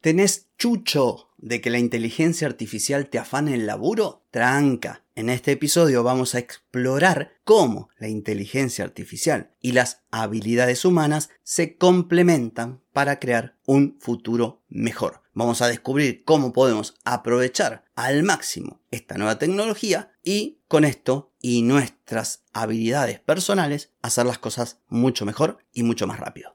¿Tenés chucho de que la inteligencia artificial te afane el laburo? Tranca. En este episodio vamos a explorar cómo la inteligencia artificial y las habilidades humanas se complementan para crear un futuro mejor. Vamos a descubrir cómo podemos aprovechar al máximo esta nueva tecnología y con esto y nuestras habilidades personales hacer las cosas mucho mejor y mucho más rápido.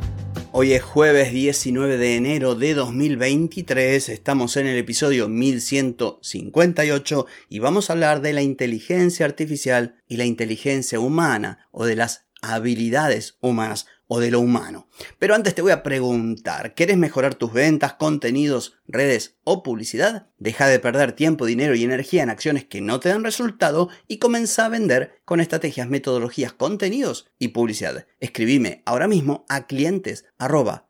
Hoy es jueves 19 de enero de 2023, estamos en el episodio 1158 y vamos a hablar de la inteligencia artificial y la inteligencia humana o de las habilidades humanas o de lo humano. Pero antes te voy a preguntar, ¿quieres mejorar tus ventas, contenidos, redes o publicidad? Deja de perder tiempo, dinero y energía en acciones que no te dan resultado y comienza a vender con estrategias, metodologías, contenidos y publicidad. Escribime ahora mismo a clientes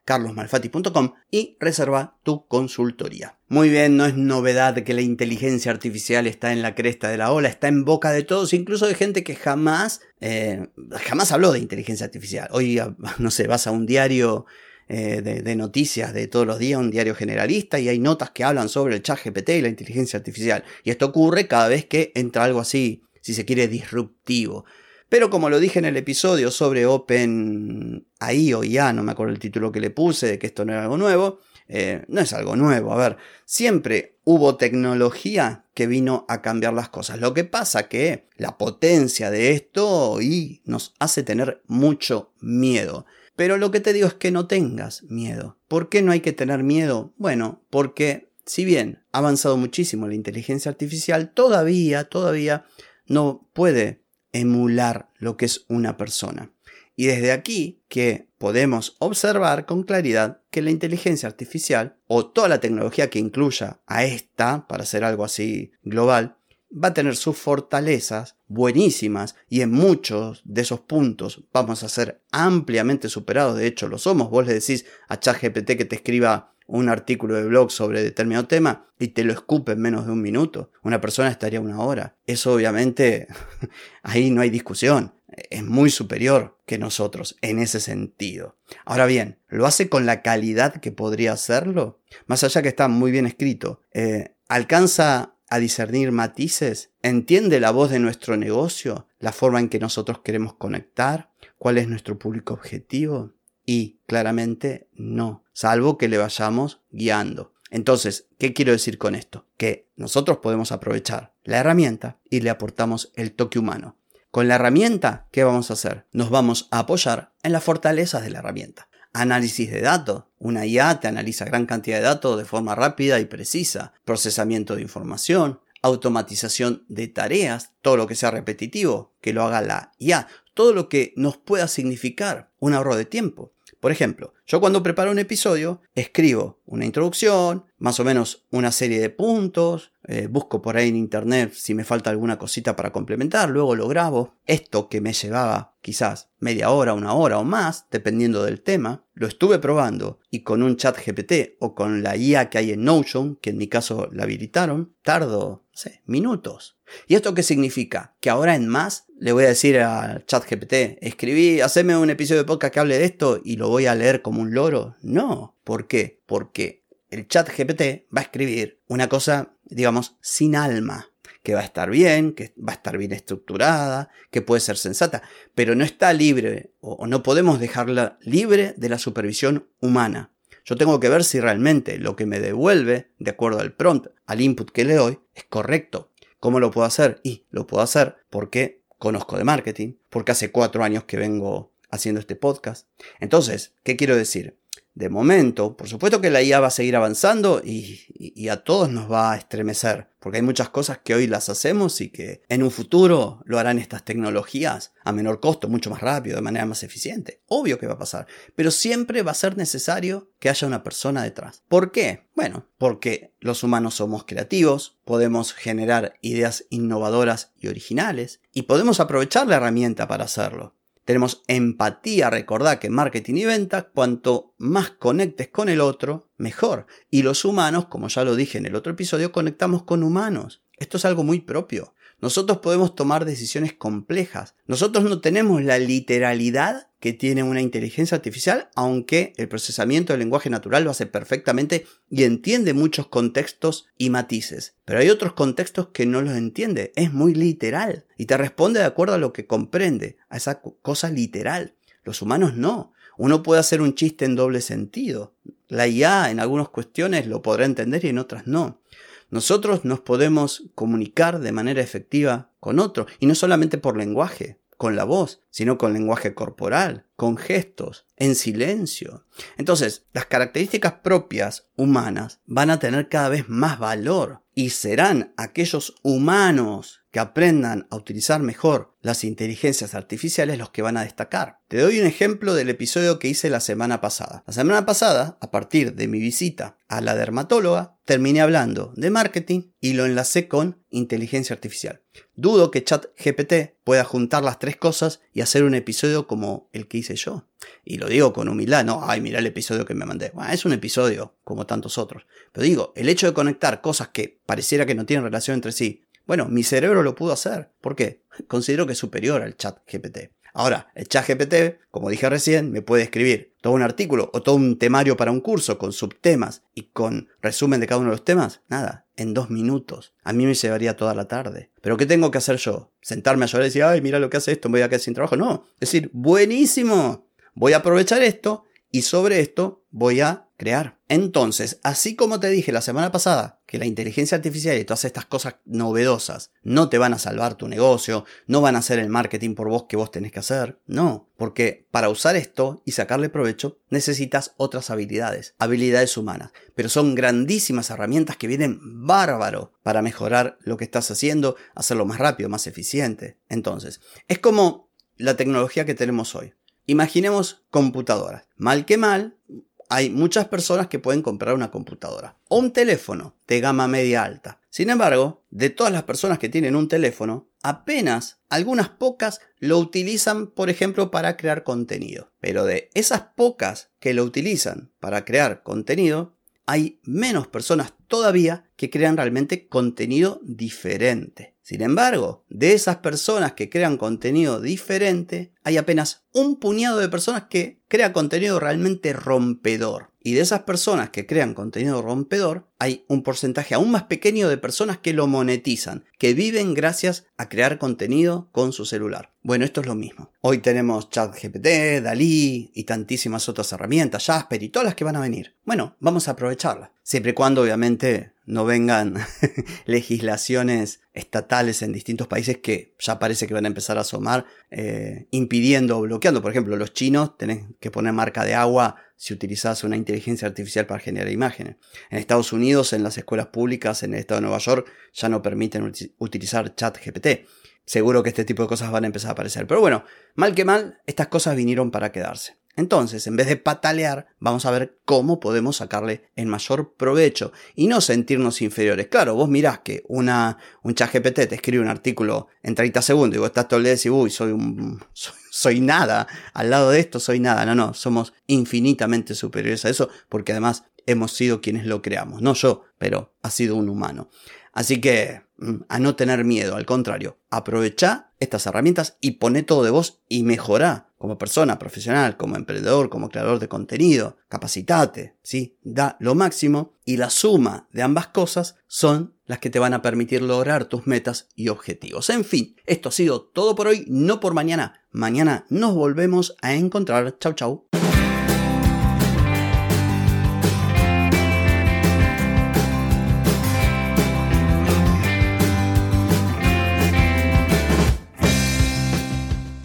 carlosmalfati.com y reserva tu consultoría. Muy bien, no es novedad que la inteligencia artificial está en la cresta de la ola, está en boca de todos, incluso de gente que jamás, eh, jamás habló de inteligencia artificial. Hoy, no sé, vas a un diario eh, de, noticias de todos los días, un diario generalista, y hay notas que hablan sobre el chat GPT y la inteligencia artificial. Y esto ocurre cada vez que entra algo así, si se quiere, disruptivo. Pero como lo dije en el episodio sobre Open AI o IA, no me acuerdo el título que le puse, de que esto no era algo nuevo, eh, no es algo nuevo. A ver, siempre hubo tecnología que vino a cambiar las cosas. Lo que pasa que la potencia de esto y nos hace tener mucho miedo. Pero lo que te digo es que no tengas miedo. ¿Por qué no hay que tener miedo? Bueno, porque si bien ha avanzado muchísimo la inteligencia artificial, todavía, todavía no puede emular lo que es una persona. Y desde aquí que podemos observar con claridad que la inteligencia artificial o toda la tecnología que incluya a esta, para hacer algo así global, va a tener sus fortalezas buenísimas y en muchos de esos puntos vamos a ser ampliamente superados. De hecho, lo somos. Vos le decís a ChatGPT que te escriba un artículo de blog sobre determinado tema y te lo escupe en menos de un minuto. Una persona estaría una hora. Eso obviamente ahí no hay discusión. Es muy superior que nosotros en ese sentido. Ahora bien, ¿lo hace con la calidad que podría hacerlo? Más allá que está muy bien escrito, eh, ¿alcanza a discernir matices? ¿Entiende la voz de nuestro negocio? ¿La forma en que nosotros queremos conectar? ¿Cuál es nuestro público objetivo? Y claramente no, salvo que le vayamos guiando. Entonces, ¿qué quiero decir con esto? Que nosotros podemos aprovechar la herramienta y le aportamos el toque humano. Con la herramienta, ¿qué vamos a hacer? Nos vamos a apoyar en las fortalezas de la herramienta. Análisis de datos. Una IA te analiza gran cantidad de datos de forma rápida y precisa. Procesamiento de información. Automatización de tareas. Todo lo que sea repetitivo, que lo haga la IA. Todo lo que nos pueda significar un ahorro de tiempo. Por ejemplo, yo cuando preparo un episodio, escribo una introducción, más o menos una serie de puntos, eh, busco por ahí en internet si me falta alguna cosita para complementar, luego lo grabo. Esto que me llevaba quizás media hora, una hora o más, dependiendo del tema, lo estuve probando y con un chat GPT o con la IA que hay en Notion, que en mi caso la habilitaron, tardo, minutos. ¿Y esto qué significa? Que ahora en más le voy a decir al chat GPT, escribí, haceme un episodio de podcast que hable de esto y lo voy a leer como un loro. No. ¿Por qué? Porque el chat GPT va a escribir una cosa, digamos, sin alma que va a estar bien, que va a estar bien estructurada, que puede ser sensata, pero no está libre o, no podemos dejarla libre de la supervisión humana. Yo tengo que ver si realmente lo que me devuelve, de acuerdo al prompt, al input que le doy, es correcto. ¿Cómo lo puedo hacer? Y lo puedo hacer porque conozco de marketing, porque hace cuatro años que vengo haciendo este podcast. Entonces, ¿qué quiero decir? De momento, por supuesto que la IA va a seguir avanzando y, a todos nos va a estremecer, porque hay muchas cosas que hoy las hacemos y que en un futuro lo harán estas tecnologías a menor costo, mucho más rápido, de manera más eficiente. Obvio que va a pasar, pero siempre va a ser necesario que haya una persona detrás. ¿Por qué? Bueno, porque los humanos somos creativos, podemos generar ideas innovadoras y originales y podemos aprovechar la herramienta para hacerlo. Tenemos empatía, recordad que marketing y venta, cuanto más conectes con el otro, mejor. Y los humanos, como ya lo dije en el otro episodio, conectamos con humanos. Esto es algo muy propio. Nosotros podemos tomar decisiones complejas. Nosotros no tenemos la literalidad que tiene una inteligencia artificial, aunque el procesamiento del lenguaje natural lo hace perfectamente y entiende muchos contextos y matices. Pero hay otros contextos que no los entiende. Es muy literal y te responde de acuerdo a lo que comprende, a esa cosa literal. Los humanos no. Uno puede hacer un chiste en doble sentido. La IA en algunas cuestiones lo podrá entender y en otras no. Nosotros nos podemos comunicar de manera efectiva con otro, y no solamente por lenguaje, con la voz, sino con lenguaje corporal, con gestos, en silencio. Entonces, las características propias humanas van a tener cada vez más valor y serán aquellos humanos que aprendan a utilizar mejor las inteligencias artificiales los que van a destacar. Te doy un ejemplo del episodio que hice la semana pasada. La semana pasada, a partir de mi visita a la dermatóloga, terminé hablando de marketing y lo enlacé con inteligencia artificial. Dudo que ChatGPT pueda juntar las tres cosas y hacer un episodio como el que hice yo. Y lo digo con humildad, no, ay, mira el episodio que me mandé. es un episodio como tantos otros. Pero digo, el hecho de conectar cosas que pareciera que no tienen relación entre sí, bueno, mi cerebro lo pudo hacer. ¿Por qué? Considero que es superior al chat GPT. Ahora, el chat GPT, como dije recién, me puede escribir todo un artículo o todo un temario para un curso con subtemas y con resumen de cada uno de los temas. Nada, en dos minutos. A mí me llevaría toda la tarde. Pero ¿qué tengo que hacer yo? ¿Sentarme a llorar y decir, ay, mira lo que hace esto, me voy a quedar sin trabajo? No, es decir, buenísimo. Voy a aprovechar esto y sobre esto voy a crear. Entonces, así como te dije la semana pasada que la inteligencia artificial y todas estas cosas novedosas no te van a salvar tu negocio, no van a hacer el marketing por vos que vos tenés que hacer, no, porque para usar esto y sacarle provecho necesitas otras habilidades, habilidades humanas, pero son grandísimas herramientas que vienen bárbaro para mejorar lo que estás haciendo, hacerlo más rápido, más eficiente. Entonces, es como la tecnología que tenemos hoy. Imaginemos computadoras. Mal que mal, hay muchas personas que pueden comprar una computadora o un teléfono de gama media alta. Sin embargo, de todas las personas que tienen un teléfono, apenas algunas pocas lo utilizan, por ejemplo, para crear contenido. Pero de esas pocas que lo utilizan para crear contenido, hay menos personas todavía que crean realmente contenido diferente. Sin embargo, de esas personas que crean contenido diferente, hay apenas un puñado de personas que crean contenido realmente rompedor. Y de esas personas que crean contenido rompedor, hay un porcentaje aún más pequeño de personas que lo monetizan, que viven gracias a crear contenido con su celular. Bueno, esto es lo mismo. Hoy tenemos ChatGPT, Dalí y tantísimas otras herramientas, Jasper y todas las que van a venir. Bueno, vamos a aprovecharlas. Siempre y cuando obviamente no vengan legislaciones estatales en distintos países que ya parece que van a empezar a asomar, eh, impidiendo o bloqueando. Por ejemplo, los chinos tienen que poner marca de agua si utilizas una inteligencia artificial para generar imágenes. En Estados Unidos, en las escuelas públicas, en el estado de Nueva York, ya no permiten utilizar chat GPT. Seguro que este tipo de cosas van a empezar a aparecer. Pero bueno, mal que mal, estas cosas vinieron para quedarse. Entonces, en vez de patalear, vamos a ver cómo podemos sacarle el mayor provecho y no sentirnos inferiores. Claro, vos mirás que una, un chat GPT te escribe un artículo en 30 segundos y vos estás todo el día y uy, soy un, soy, nada, al lado de esto soy nada. No, no, somos infinitamente superiores a eso porque además hemos sido quienes lo creamos. No yo, pero ha sido un humano. Así que mm, a no tener miedo, al contrario, aprovecha estas herramientas y pone todo de vos y mejora como persona profesional, como emprendedor, como creador de contenido, capacitate, ¿sí? Da lo máximo y la suma de ambas cosas son las que te van a permitir lograr tus metas y objetivos. En fin, esto ha sido todo por hoy, no por mañana. Mañana nos volvemos a encontrar. Chau, chau.